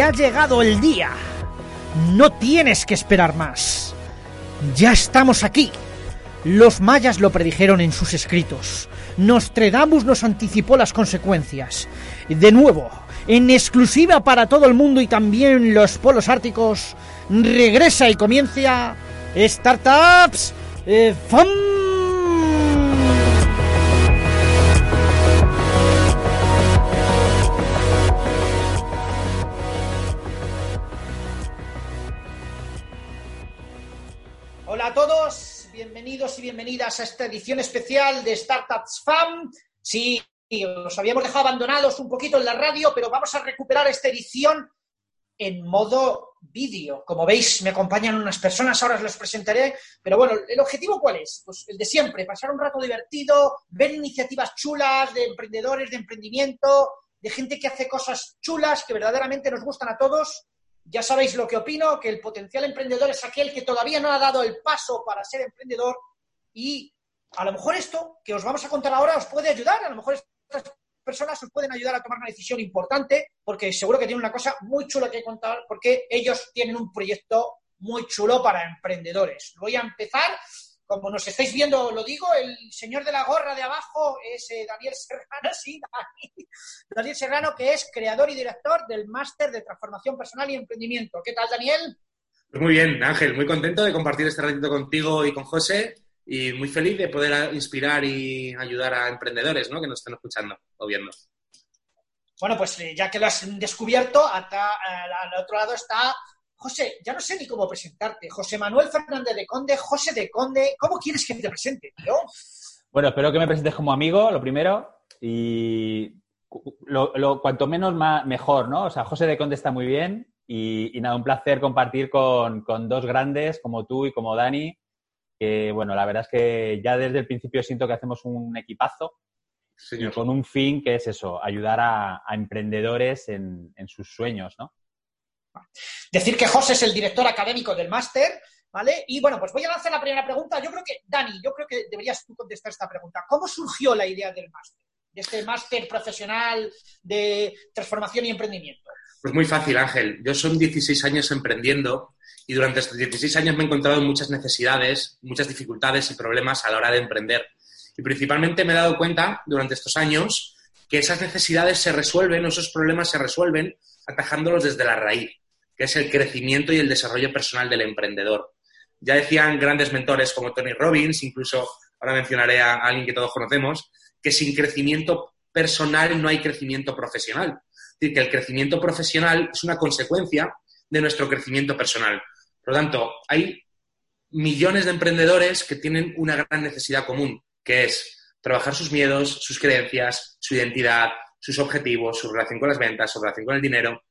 Ha llegado el día. No tienes que esperar más. Ya estamos aquí. Los mayas lo predijeron en sus escritos. Nostradamus nos anticipó las consecuencias. De nuevo, en exclusiva para todo el mundo y también los polos árticos, regresa y comienza Startups eh. Bienvenidos y bienvenidas a esta edición especial de Startups Fam. Sí, os habíamos dejado abandonados un poquito en la radio, pero vamos a recuperar esta edición en modo vídeo. Como veis, me acompañan unas personas, ahora os los presentaré. Pero bueno, ¿el objetivo cuál es? Pues el de siempre, pasar un rato divertido, ver iniciativas chulas de emprendedores, de emprendimiento, de gente que hace cosas chulas que verdaderamente nos gustan a todos. Ya sabéis lo que opino, que el potencial emprendedor es aquel que todavía no ha dado el paso para ser emprendedor y a lo mejor esto que os vamos a contar ahora os puede ayudar, a lo mejor estas personas os pueden ayudar a tomar una decisión importante, porque seguro que tienen una cosa muy chula que contar, porque ellos tienen un proyecto muy chulo para emprendedores. Voy a empezar, como nos estáis viendo, lo digo, el señor de la gorra de abajo es eh, Daniel Serrano, sí, Daniel Serrano, que es creador y director del Máster de Transformación Personal y Emprendimiento. ¿Qué tal, Daniel? Pues muy bien, Ángel, muy contento de compartir este ratito contigo y con José y muy feliz de poder inspirar y ayudar a emprendedores ¿no? que nos estén escuchando o viendo. Bueno, pues eh, ya que lo has descubierto, hasta, al otro lado está José, ya no sé ni cómo presentarte. José Manuel Fernández de Conde, José de Conde, ¿cómo quieres que te presente, tío? Bueno, espero que me presentes como amigo, lo primero, y lo, cuanto menos mejor, ¿no? O sea, José de Conde está muy bien y, nada, un placer compartir con, con, dos grandes como tú y como Dani, que bueno, la verdad es que ya desde el principio siento que hacemos un equipazo con un fin que es eso, ayudar a, emprendedores en, sus sueños, ¿no? Decir que José es el director académico del máster, ¿vale? Y bueno, pues voy a lanzar la primera pregunta. Yo creo que, Dani, yo creo que deberías tú contestar esta pregunta. ¿Cómo surgió la idea del máster? De este máster profesional de transformación y emprendimiento. Pues muy fácil, Ángel. Yo son 16 años emprendiendo y durante estos 16 años me he encontrado muchas necesidades, muchas dificultades y problemas a la hora de emprender. Y principalmente me he dado cuenta durante estos años que esas necesidades se resuelven, esos problemas se resuelven atajándolos desde la raíz, que es el crecimiento y el desarrollo personal del emprendedor. Ya decían grandes mentores como Tony Robbins, incluso ahora mencionaré a alguien que todos conocemos, que sin crecimiento personal no hay crecimiento profesional. Es decir, que el crecimiento profesional es una consecuencia de nuestro crecimiento personal. Por lo tanto, hay millones de emprendedores que tienen una gran necesidad común, que es trabajar sus miedos, sus creencias, su identidad, sus objetivos, su relación con las ventas, su relación con el dinero.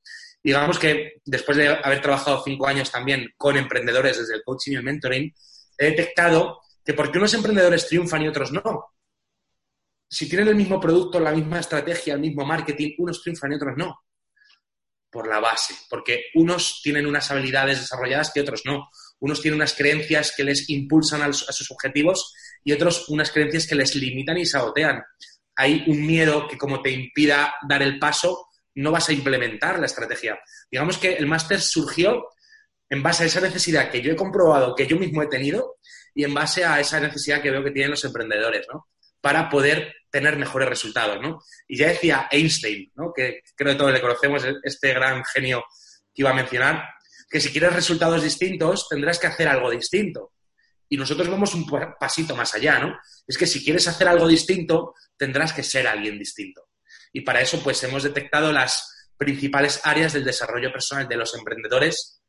Digamos que después de haber trabajado cinco años también con emprendedores desde el coaching y el mentoring, he detectado que porque unos emprendedores triunfan y otros no. Si tienen el mismo producto, la misma estrategia, el mismo marketing, unos triunfan y otros no. Por la base, porque unos tienen unas habilidades desarrolladas que otros no. Unos tienen unas creencias que les impulsan a, sus objetivos y otros unas creencias que les limitan y sabotean. Hay un miedo que como te impida dar el paso, no vas a implementar la estrategia. Digamos que el máster surgió en base a esa necesidad que yo he comprobado, que yo mismo he tenido, y en base a esa necesidad que veo que tienen los emprendedores, ¿no? Para poder tener mejores resultados, ¿no? Y ya decía Einstein, ¿no? Que creo que todos le conocemos, este gran genio que iba a mencionar, que si quieres resultados distintos, tendrás que hacer algo distinto. Y nosotros vamos un pasito más allá, ¿no? Es que si quieres hacer algo distinto, tendrás que ser alguien distinto. Y para eso, pues hemos detectado las principales áreas del desarrollo personal de los emprendedores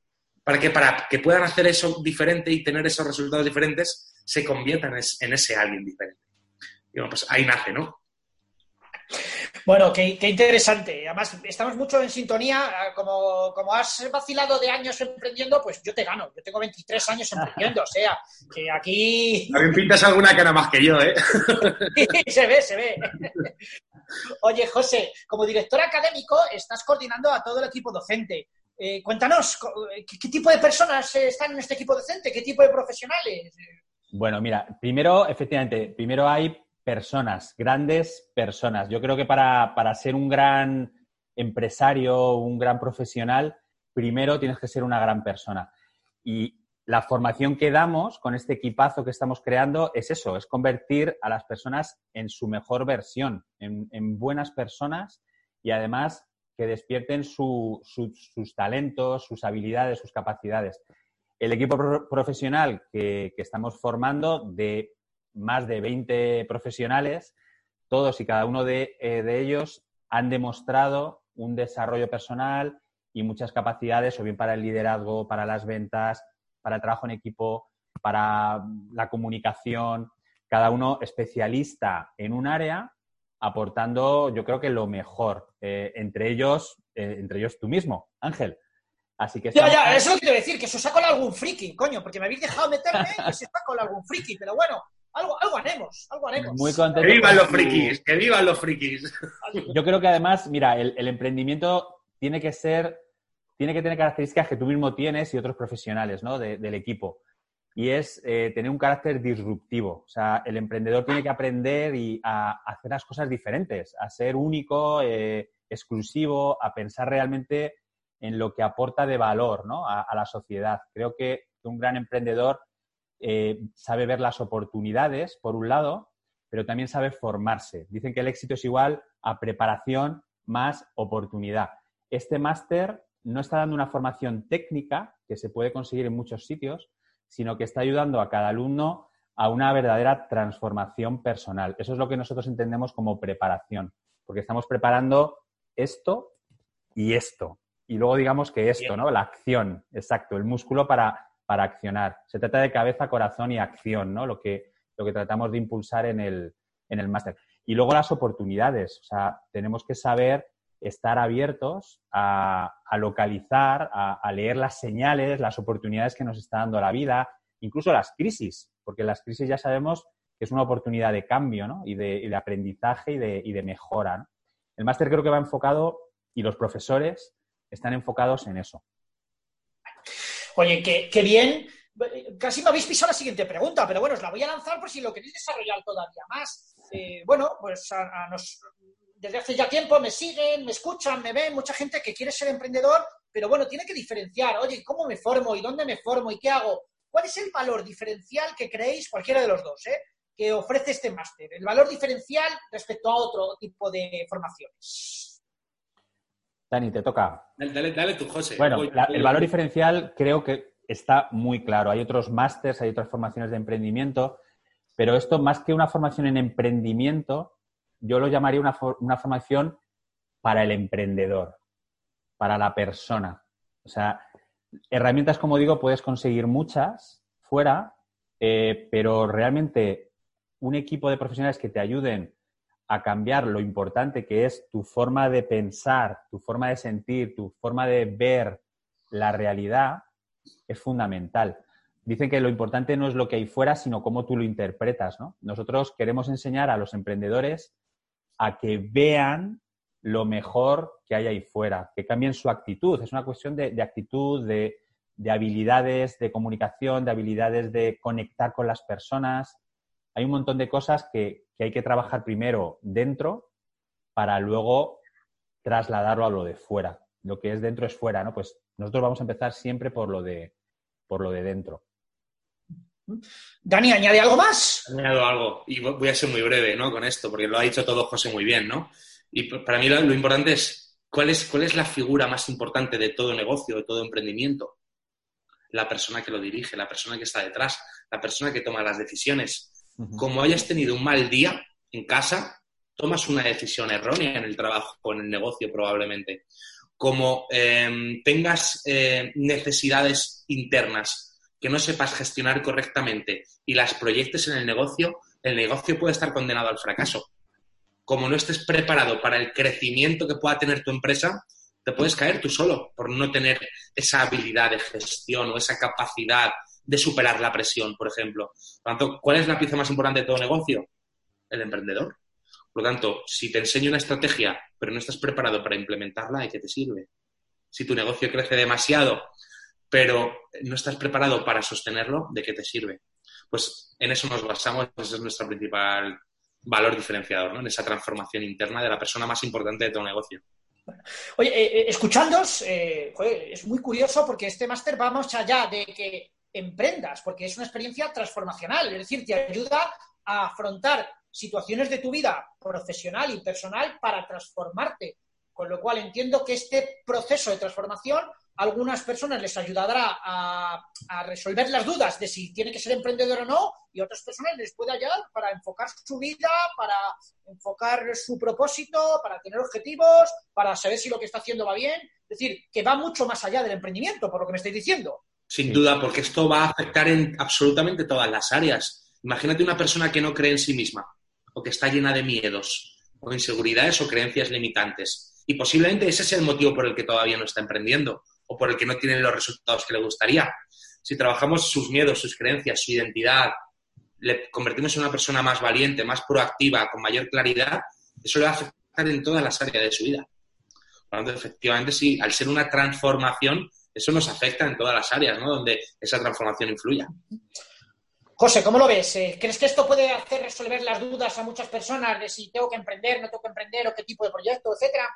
para que para que puedan hacer eso diferente y tener esos resultados diferentes, se conviertan en ese alguien diferente. Y bueno, pues ahí nace, ¿no? Bueno, qué, interesante. Además, estamos mucho en sintonía. Como, como has vacilado de años emprendiendo, pues yo te gano. Yo tengo 23 años emprendiendo. O sea, que aquí. También pintas alguna cara más que yo, ¿eh? se ve, se ve. Oye, José, como director académico, estás coordinando a todo el equipo docente. Eh, cuéntanos, ¿qué, tipo de personas están en este equipo docente? ¿Qué tipo de profesionales? Bueno, mira, primero, efectivamente, primero hay personas, grandes personas. Yo creo que para, ser un gran empresario, un gran profesional, primero tienes que ser una gran persona. Y la formación que damos con este equipazo que estamos creando es eso, es convertir a las personas en su mejor versión, en, buenas personas y además que despierten sus talentos, sus habilidades, sus capacidades. El equipo profesional que, estamos formando de más de 20 profesionales, todos y cada uno eh, de ellos han demostrado un desarrollo personal y muchas capacidades, o bien para el liderazgo, para las ventas, para el trabajo en equipo, para la comunicación, cada uno especialista en un área, aportando, yo creo que lo mejor, eh, entre ellos, eh, entre ellos tú mismo, Ángel. Así que ya, ya, eso es lo que quiero decir, que se os con algún friki, coño, porque me habéis dejado meterme y se está con algún friki, pero bueno, algo, algo haremos, algo haremos. Muy contento. Que vivan los frikis, que vivan los frikis. Yo creo que además, mira, el emprendimiento tiene que ser tiene que tener características que tú mismo tienes y otros profesionales ¿no? del equipo. Y es eh, tener un carácter disruptivo. O sea, el emprendedor tiene que aprender y a, hacer las cosas diferentes, a ser único, eh, exclusivo, a pensar realmente en lo que aporta de valor ¿no? a, la sociedad. Creo que un gran emprendedor eh, sabe ver las oportunidades, por un lado, pero también sabe formarse. Dicen que el éxito es igual a preparación más oportunidad. Este máster no está dando una formación técnica que se puede conseguir en muchos sitios, sino que está ayudando a cada alumno a una verdadera transformación personal. Eso es lo que nosotros entendemos como preparación, porque estamos preparando esto y esto. Y luego digamos que esto, ¿no? La acción, exacto, el músculo para, para accionar. Se trata de cabeza, corazón y acción, ¿no? Lo que, lo que tratamos de impulsar en el, en el máster. Y luego las oportunidades. O sea, tenemos que saber estar abiertos a, localizar, a, leer las señales, las oportunidades que nos está dando la vida, incluso las crisis, porque las crisis ya sabemos que es una oportunidad de cambio y, de, aprendizaje y de, mejora. El máster creo que va enfocado y los profesores están enfocados en eso. Oye, qué, bien. Casi me habéis pisado la siguiente pregunta, pero bueno, os la voy a lanzar por si lo queréis desarrollar todavía más. Eh, bueno, pues a, nos, desde hace ya tiempo me siguen, me escuchan, me ven, mucha gente que quiere ser emprendedor, pero bueno, tiene que diferenciar, oye, ¿cómo me formo y dónde me formo y qué hago? ¿Cuál es el valor diferencial que creéis, cualquiera de los dos, eh, que ofrece este máster? El valor diferencial respecto a otro tipo de formaciones. Dani, te toca. Dale, dale tú, José. Bueno, el valor diferencial creo que está muy claro. Hay otros másters, hay otras formaciones de emprendimiento, pero esto más que una formación en emprendimiento, yo lo llamaría una, formación para el emprendedor, para la persona. O sea, herramientas, como digo, puedes conseguir muchas fuera, eh, pero realmente un equipo de profesionales que te ayuden a cambiar lo importante que es tu forma de pensar, tu forma de sentir, tu forma de ver la realidad, es fundamental. Dicen que lo importante no es lo que hay fuera, sino cómo tú lo interpretas. ¿no? Nosotros queremos enseñar a los emprendedores a que vean lo mejor que hay ahí fuera, que cambien su actitud. Es una cuestión de, actitud, de, habilidades de comunicación, de habilidades de conectar con las personas. Hay un montón de cosas que, hay que trabajar primero dentro para luego trasladarlo a lo de fuera. Lo que es dentro es fuera, ¿no? Pues nosotros vamos a empezar siempre por lo de, por lo de dentro. Dani, ¿añade algo más? Añado algo, y voy a ser muy breve ¿no? con esto, porque lo ha dicho todo José muy bien, ¿no? Y para mí lo, importante es ¿cuál, es, cuál es la figura más importante de todo negocio, de todo emprendimiento. La persona que lo dirige, la persona que está detrás, la persona que toma las decisiones. Como hayas tenido un mal día en casa, tomas una decisión errónea en el trabajo o en el negocio probablemente. Como em, tengas eh, necesidades internas que no sepas gestionar correctamente y las proyectes en el negocio, el negocio puede estar condenado al fracaso. Como no estés preparado para el crecimiento que pueda tener tu empresa, te puedes caer tú solo por no tener esa habilidad de gestión o esa capacidad de superar la presión, por ejemplo. Por lo tanto, ¿cuál es la pieza más importante de todo negocio? El emprendedor. Por lo tanto, si te enseño una estrategia, pero no estás preparado para implementarla, ¿de qué te sirve? Si tu negocio crece demasiado pero no estás preparado para sostenerlo, ¿de qué te sirve? Pues en eso nos basamos, ese es nuestro principal valor diferenciador, ¿no? En esa transformación interna de la persona más importante de tu negocio. Oye, eh, eh, escuchándos, eh, es muy curioso porque este máster va más allá de que emprendas, porque es una experiencia transformacional, es decir, te ayuda a afrontar situaciones de tu vida profesional y personal para transformarte. Con lo cual entiendo que este proceso de transformación a algunas personas les ayudará a, resolver las dudas de si tiene que ser emprendedor o no y a otras personas les puede ayudar para enfocar su vida, para enfocar su propósito, para tener objetivos, para saber si lo que está haciendo va bien. Es decir, que va mucho más allá del emprendimiento, por lo que me estáis diciendo. Sin duda, porque esto va a afectar en absolutamente todas las áreas. Imagínate una persona que no cree en sí misma o que está llena de miedos o inseguridades o creencias limitantes. Y posiblemente ese sea el motivo por el que todavía no está emprendiendo o por el que no tiene los resultados que le gustaría. Si trabajamos sus miedos, sus creencias, su identidad, le convertimos en una persona más valiente, más proactiva, con mayor claridad, eso le va a afectar en todas las áreas de su vida. Por efectivamente, sí, al ser una transformación, eso nos afecta en todas las áreas, ¿no? Donde esa transformación influya. José, ¿cómo lo ves? Eh, ¿Crees que esto puede hacer resolver las dudas a muchas personas de si tengo que emprender, no tengo que emprender, o qué tipo de proyecto, etcétera?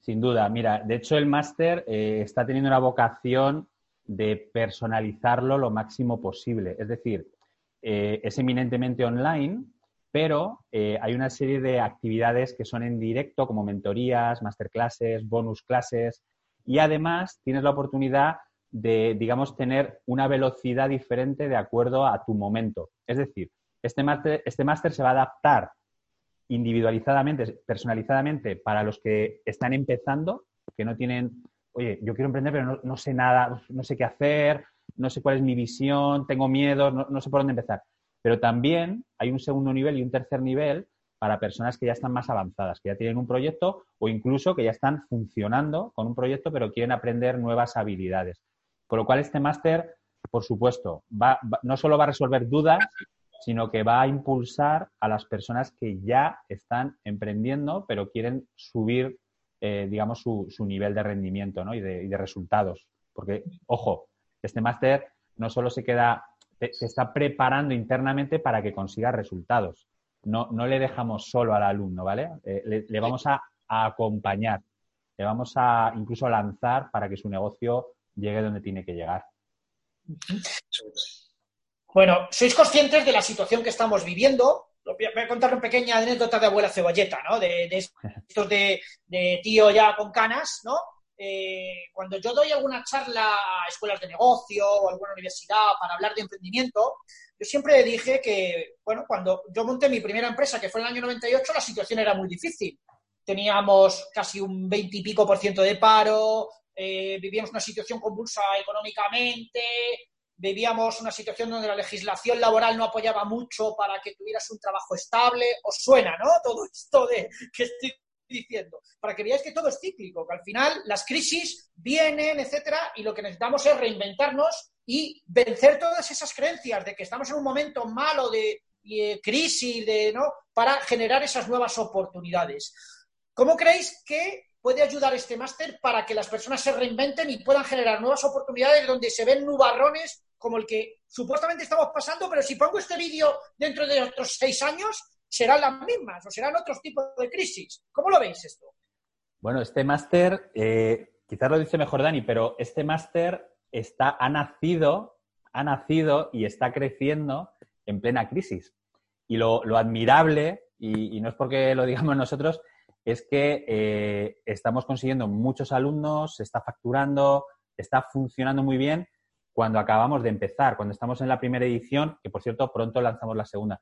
Sin duda, mira, de hecho el máster eh, está teniendo una vocación de personalizarlo lo máximo posible. Es decir, eh, es eminentemente online, pero hay una serie de actividades que son en directo, como mentorías, masterclasses, bonus clases, y además tienes la oportunidad de, digamos, tener una velocidad diferente de acuerdo a tu momento. Es decir, este máster este máster se va a adaptar individualizadamente, personalizadamente para los que están empezando, que no tienen, oye, yo quiero emprender, pero no, sé nada, no sé qué hacer, no sé cuál es mi visión, tengo miedo, no, no sé por dónde empezar. Pero también hay un segundo nivel y un tercer nivel para personas que ya están más avanzadas, que ya tienen un proyecto o incluso que ya están funcionando con un proyecto pero quieren aprender nuevas habilidades. Con lo cual, este máster, por supuesto, va, no solo va a resolver dudas, sino que va a impulsar a las personas que ya están emprendiendo, pero quieren subir, eh, digamos, su, nivel de rendimiento y, de, resultados. Porque, ojo, este máster no solo se queda, se está preparando internamente para que consiga resultados. No, no le dejamos solo al alumno, ¿vale? Eh, le, vamos a, a, acompañar, le vamos a incluso lanzar para que su negocio llegue donde tiene que llegar. Bueno, sois conscientes de la situación que estamos viviendo. Voy a contar una pequeña anécdota de abuela cebolleta, ¿no? De, estos de, tío ya con canas, ¿no? Eh, cuando yo doy alguna charla a escuelas de negocio o alguna universidad para hablar de emprendimiento, yo siempre dije que, bueno, cuando yo monté mi primera empresa, que fue en el año 98, la situación era muy difícil. Teníamos casi un 20 y pico por ciento de paro, eh, vivíamos una situación convulsa económicamente, vivíamos una situación donde la legislación laboral no apoyaba mucho para que tuvieras un trabajo estable. Os suena, ¿no? Todo esto de que estoy diciendo, para que veáis que todo es cíclico, que al final las crisis vienen, etcétera, y lo que necesitamos es reinventarnos y vencer todas esas creencias de que estamos en un momento malo de, de crisis, de, ¿no? para generar esas nuevas oportunidades. ¿Cómo creéis que puede ayudar este máster para que las personas se reinventen y puedan generar nuevas oportunidades donde se ven nubarrones como el que supuestamente estamos pasando, pero si pongo este vídeo dentro de otros seis años, serán las mismas o serán otros tipos de crisis. ¿Cómo lo veis esto? Bueno, este máster, eh, quizás lo dice mejor Dani, pero este máster está, ha nacido, ha nacido y está creciendo en plena crisis. Y lo, admirable, y, no es porque lo digamos nosotros, es que eh, estamos consiguiendo muchos alumnos, se está facturando, está funcionando muy bien cuando acabamos de empezar, cuando estamos en la primera edición, que por cierto pronto lanzamos la segunda.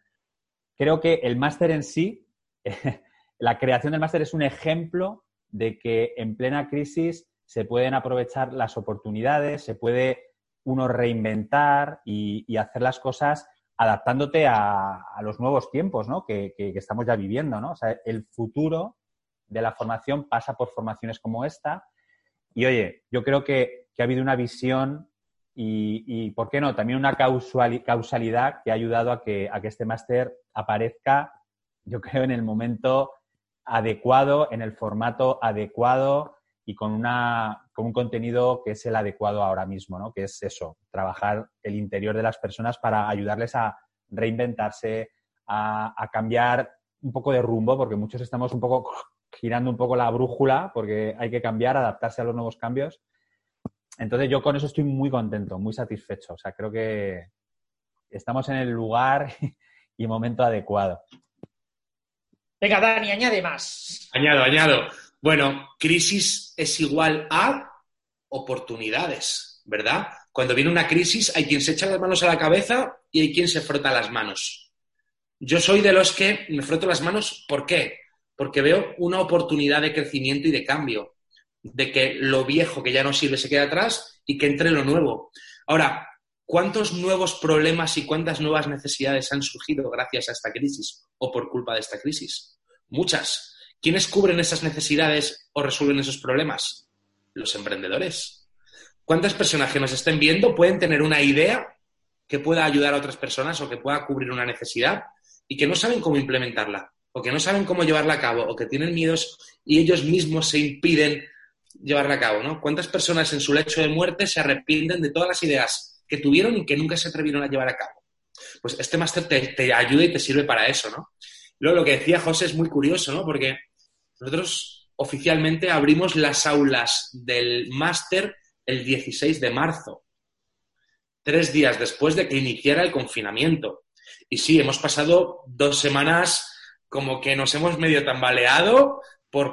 Creo que el máster en sí, la creación del máster es un ejemplo de que en plena crisis se pueden aprovechar las oportunidades, se puede uno reinventar y, hacer las cosas adaptándote a, los nuevos tiempos que, estamos ya viviendo. ¿no? O sea, el futuro de la formación pasa por formaciones como esta. Y oye, yo creo que, ha habido una visión y, ¿por qué no? También una causalidad que ha ayudado a que, a que este máster aparezca, yo creo, en el momento adecuado, en el formato adecuado y con, una, con un contenido que es el adecuado ahora mismo, ¿no? Que es eso, trabajar el interior de las personas para ayudarles a reinventarse, a, a cambiar un poco de rumbo, porque muchos estamos un poco girando un poco la brújula porque hay que cambiar, adaptarse a los nuevos cambios. Entonces yo con eso estoy muy contento, muy satisfecho. O sea, creo que estamos en el lugar y momento adecuado. Venga, Dani, añade más. Añado, añado. Bueno, crisis es igual a oportunidades, ¿verdad? Cuando viene una crisis hay quien se echa las manos a la cabeza y hay quien se frota las manos. Yo soy de los que me froto las manos, ¿por qué? Porque veo una oportunidad de crecimiento y de cambio, de que lo viejo que ya no sirve se quede atrás y que entre lo nuevo. Ahora, ¿cuántos nuevos problemas y cuántas nuevas necesidades han surgido gracias a esta crisis o por culpa de esta crisis? Muchas. ¿Quiénes cubren esas necesidades o resuelven esos problemas? Los emprendedores. ¿Cuántas personas que nos estén viendo pueden tener una idea que pueda ayudar a otras personas o que pueda cubrir una necesidad y que no saben cómo implementarla, o que no saben cómo llevarla a cabo, o que tienen miedos y ellos mismos se impiden llevarla a cabo, ¿no? ¿Cuántas personas en su lecho de muerte se arrepienten de todas las ideas que tuvieron y que nunca se atrevieron a llevar a cabo? Pues este máster te, ayuda y te sirve para eso, ¿no? Luego, lo que decía José es muy curioso, ¿no? Porque nosotros oficialmente abrimos las aulas del máster el 16 de marzo, tres días después de que iniciara el confinamiento. Y sí, hemos pasado dos semanas como que nos hemos medio tambaleado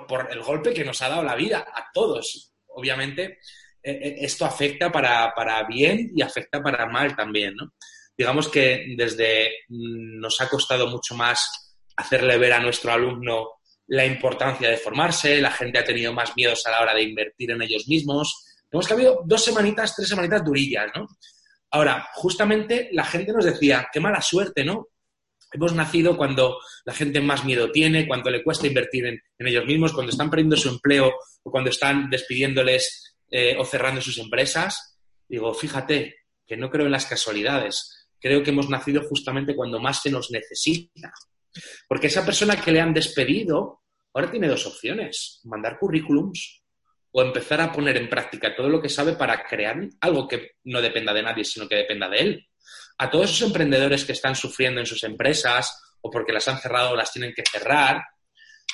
por, el golpe que nos ha dado la vida a todos. Obviamente, e, e, esto afecta para, bien y afecta para mal también, ¿no? Digamos que desde mm, nos ha costado mucho más hacerle ver a nuestro alumno la importancia de formarse, la gente ha tenido más miedos a la hora de invertir en ellos mismos. Hemos que dos semanitas, tres semanitas durillas, ¿no? Ahora, justamente la gente nos decía, qué mala suerte, ¿no? Hemos nacido cuando la gente más miedo tiene, cuando le cuesta invertir en, ellos mismos, cuando están perdiendo su empleo o cuando están despidiéndoles eh, o cerrando sus empresas. Digo, fíjate que no creo en las casualidades. Creo que hemos nacido justamente cuando más se nos necesita. Porque esa persona que le han despedido ahora tiene dos opciones. Mandar currículums o empezar a poner en práctica todo lo que sabe para crear algo que no dependa de nadie, sino que dependa de él. A todos esos emprendedores que están sufriendo en sus empresas o porque las han cerrado o las tienen que cerrar,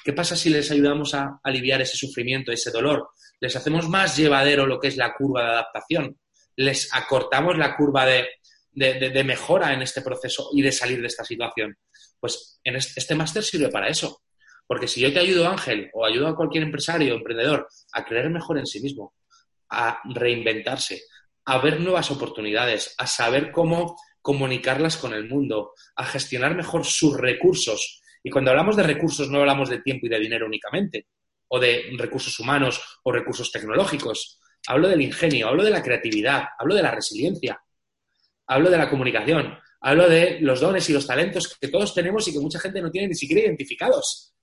¿qué pasa si les ayudamos a aliviar ese sufrimiento, ese dolor? Les hacemos más llevadero lo que es la curva de adaptación, les acortamos la curva de, de, mejora en este proceso y de salir de esta situación. Pues este, este máster sirve para eso. Porque si yo te ayudo, Ángel, o ayudo a cualquier empresario o emprendedor a creer mejor en sí mismo, a reinventarse, a ver nuevas oportunidades, a saber cómo comunicarlas con el mundo, a gestionar mejor sus recursos. Y cuando hablamos de recursos no hablamos de tiempo y de dinero únicamente, o de recursos humanos o recursos tecnológicos. Hablo del ingenio, hablo de la creatividad, hablo de la resiliencia, hablo de la comunicación, hablo de los dones y los talentos que todos tenemos y que mucha gente no tiene ni siquiera identificados.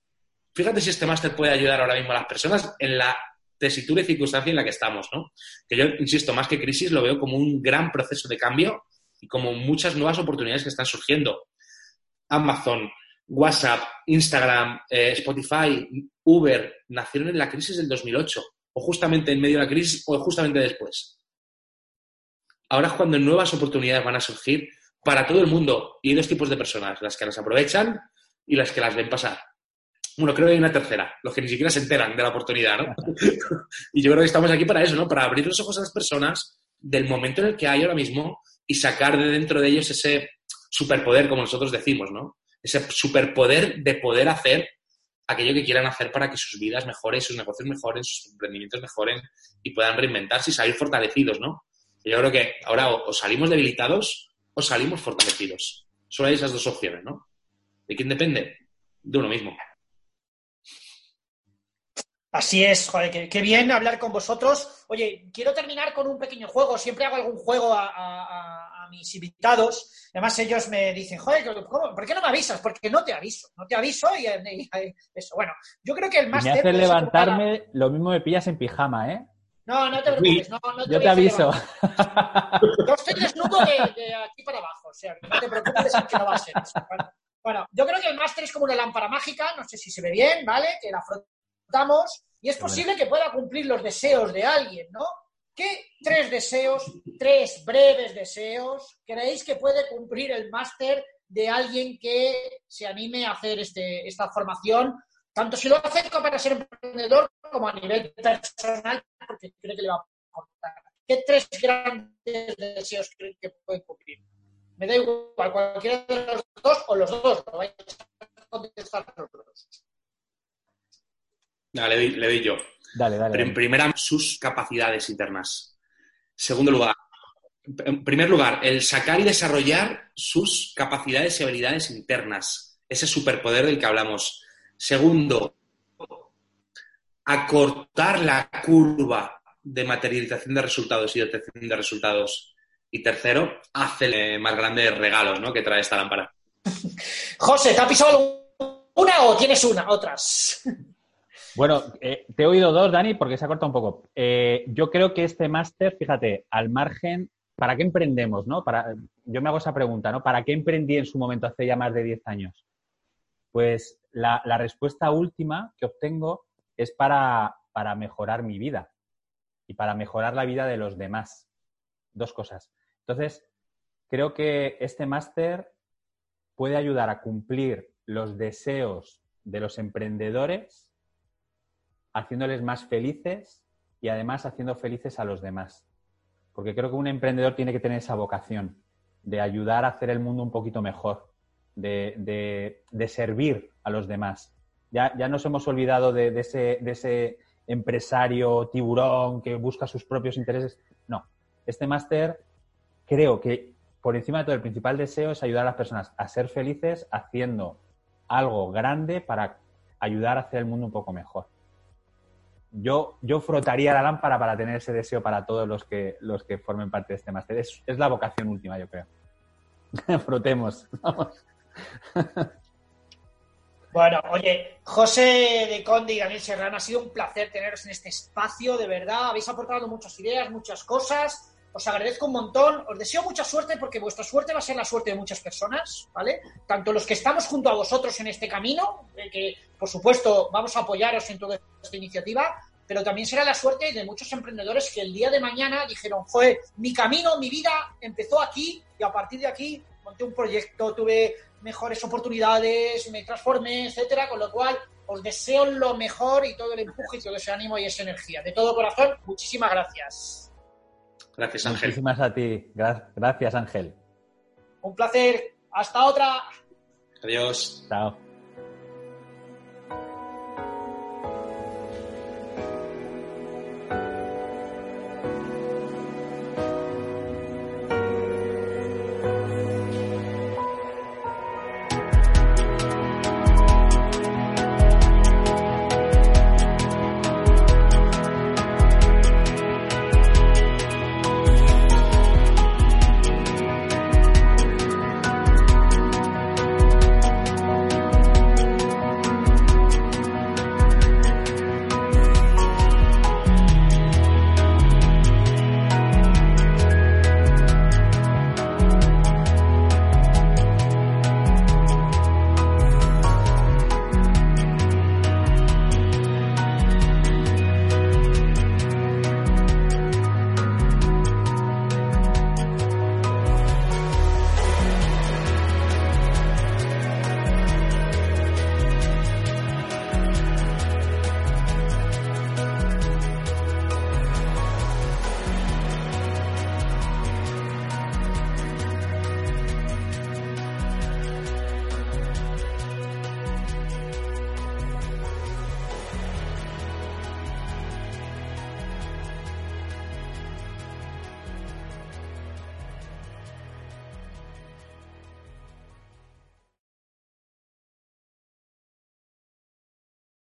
Fíjate si este máster puede ayudar ahora mismo a las personas en la tesitura y circunstancia en la que estamos, ¿no? Que yo, insisto, más que crisis, lo veo como un gran proceso de cambio y como muchas nuevas oportunidades que están surgiendo. Amazon, WhatsApp, Instagram, eh, Spotify, Uber, nacieron en la crisis del 2008, o justamente en medio de la crisis, o justamente después. Ahora es cuando nuevas oportunidades van a surgir para todo el mundo. Y hay dos tipos de personas, las que las aprovechan y las que las ven pasar. Bueno, creo que hay una tercera, los que ni siquiera se enteran de la oportunidad, ¿no? y yo creo que estamos aquí para eso, ¿no? Para abrir los ojos a las personas del momento en el que hay ahora mismo y sacar de dentro de ellos ese superpoder, como nosotros decimos, ¿no? Ese superpoder de poder hacer aquello que quieran hacer para que sus vidas mejoren, sus negocios mejoren, sus emprendimientos mejoren y puedan reinventarse y salir fortalecidos, ¿no? Yo creo que ahora o, salimos debilitados o salimos fortalecidos. Solo hay esas dos opciones, ¿no? ¿De quién depende? De uno mismo. Así es, joder, qué, bien hablar con vosotros. Oye, quiero terminar con un pequeño juego. Siempre hago algún juego a, mis invitados. Además, ellos me dicen, joder, ¿por qué no me avisas? Porque no te aviso, no te aviso y, eso. Bueno, yo creo que el más... Me hace levantarme, lo mismo me pillas en pijama, ¿eh? No, no te preocupes. No, no te yo te aviso. Yo estoy desnudo de, aquí para abajo, o sea, no te preocupes que no va a ser eso. Bueno, yo creo que el máster es como una lámpara mágica, no sé si se ve bien, ¿vale? Que la frotamos y es posible que pueda cumplir los deseos de alguien, ¿no? ¿Qué tres deseos, tres breves deseos, creéis que puede cumplir el máster de alguien que se anime a hacer este, esta formación tanto si lo hace para ser emprendedor como a nivel personal, porque cree que le va a aportar. ¿Qué tres grandes deseos cree que puede cumplir? Me da igual, cualquiera de los dos o los dos, lo vais a contestar nosotros. Le, doy, le doy yo. Dale, dale. En primera, sus capacidades internas. Segundo lugar, en primer lugar, el sacar y desarrollar sus capacidades y habilidades internas. Ese superpoder del que hablamos. Segundo, acortar la curva de materialización de resultados y de obtención de resultados. Y tercero, hacerle más grande el regalo ¿no? que trae esta lámpara. José, ¿te ha pisado una o tienes una? Otras. Bueno, eh, te he oído dos, Dani, porque se ha cortado un poco. Eh, yo creo que este máster, fíjate, al margen, ¿para qué emprendemos? ¿no? Para, yo me hago esa pregunta, ¿no? ¿Para qué emprendí en su momento hace ya más de 10 años? Pues la, la respuesta última que obtengo es para, para mejorar mi vida y para mejorar la vida de los demás. Dos cosas. Entonces, creo que este máster puede ayudar a cumplir los deseos de los emprendedores haciéndoles más felices y además haciendo felices a los demás. Porque creo que un emprendedor tiene que tener esa vocación de ayudar a hacer el mundo un poquito mejor, de, servir a los demás. Ya, ya nos hemos olvidado de, ese, de ese empresario tiburón que busca sus propios intereses. No, este máster creo que por encima de todo el principal deseo es ayudar a las personas a ser felices haciendo algo grande para ayudar a hacer el mundo un poco mejor yo, yo frotaría la lámpara para tener ese deseo para todos los que, los que formen parte de este máster. Es, la vocación última, yo creo. Frotemos. Bueno, oye, José de Conde y Daniel Serrano, ha sido un placer teneros en este espacio, de verdad. Habéis aportado muchas ideas, muchas cosas. Os agradezco un montón. Os deseo mucha suerte porque vuestra suerte va a ser la suerte de muchas personas, ¿vale? Tanto los que estamos junto a vosotros en este camino, que por supuesto vamos a apoyaros en toda esta iniciativa, pero también será la suerte de muchos emprendedores que el día de mañana dijeron, joder, mi camino, mi vida empezó aquí y a partir de aquí monté un proyecto, tuve mejores oportunidades, me transformé, etcétera, con lo cual os deseo lo mejor y todo el empuje y todo ese ánimo y esa energía. De todo corazón, muchísimas gracias. Gracias, Ángel. Muchísimas a ti. Gracias, Ángel. Un placer. Hasta otra. Adiós. Chao.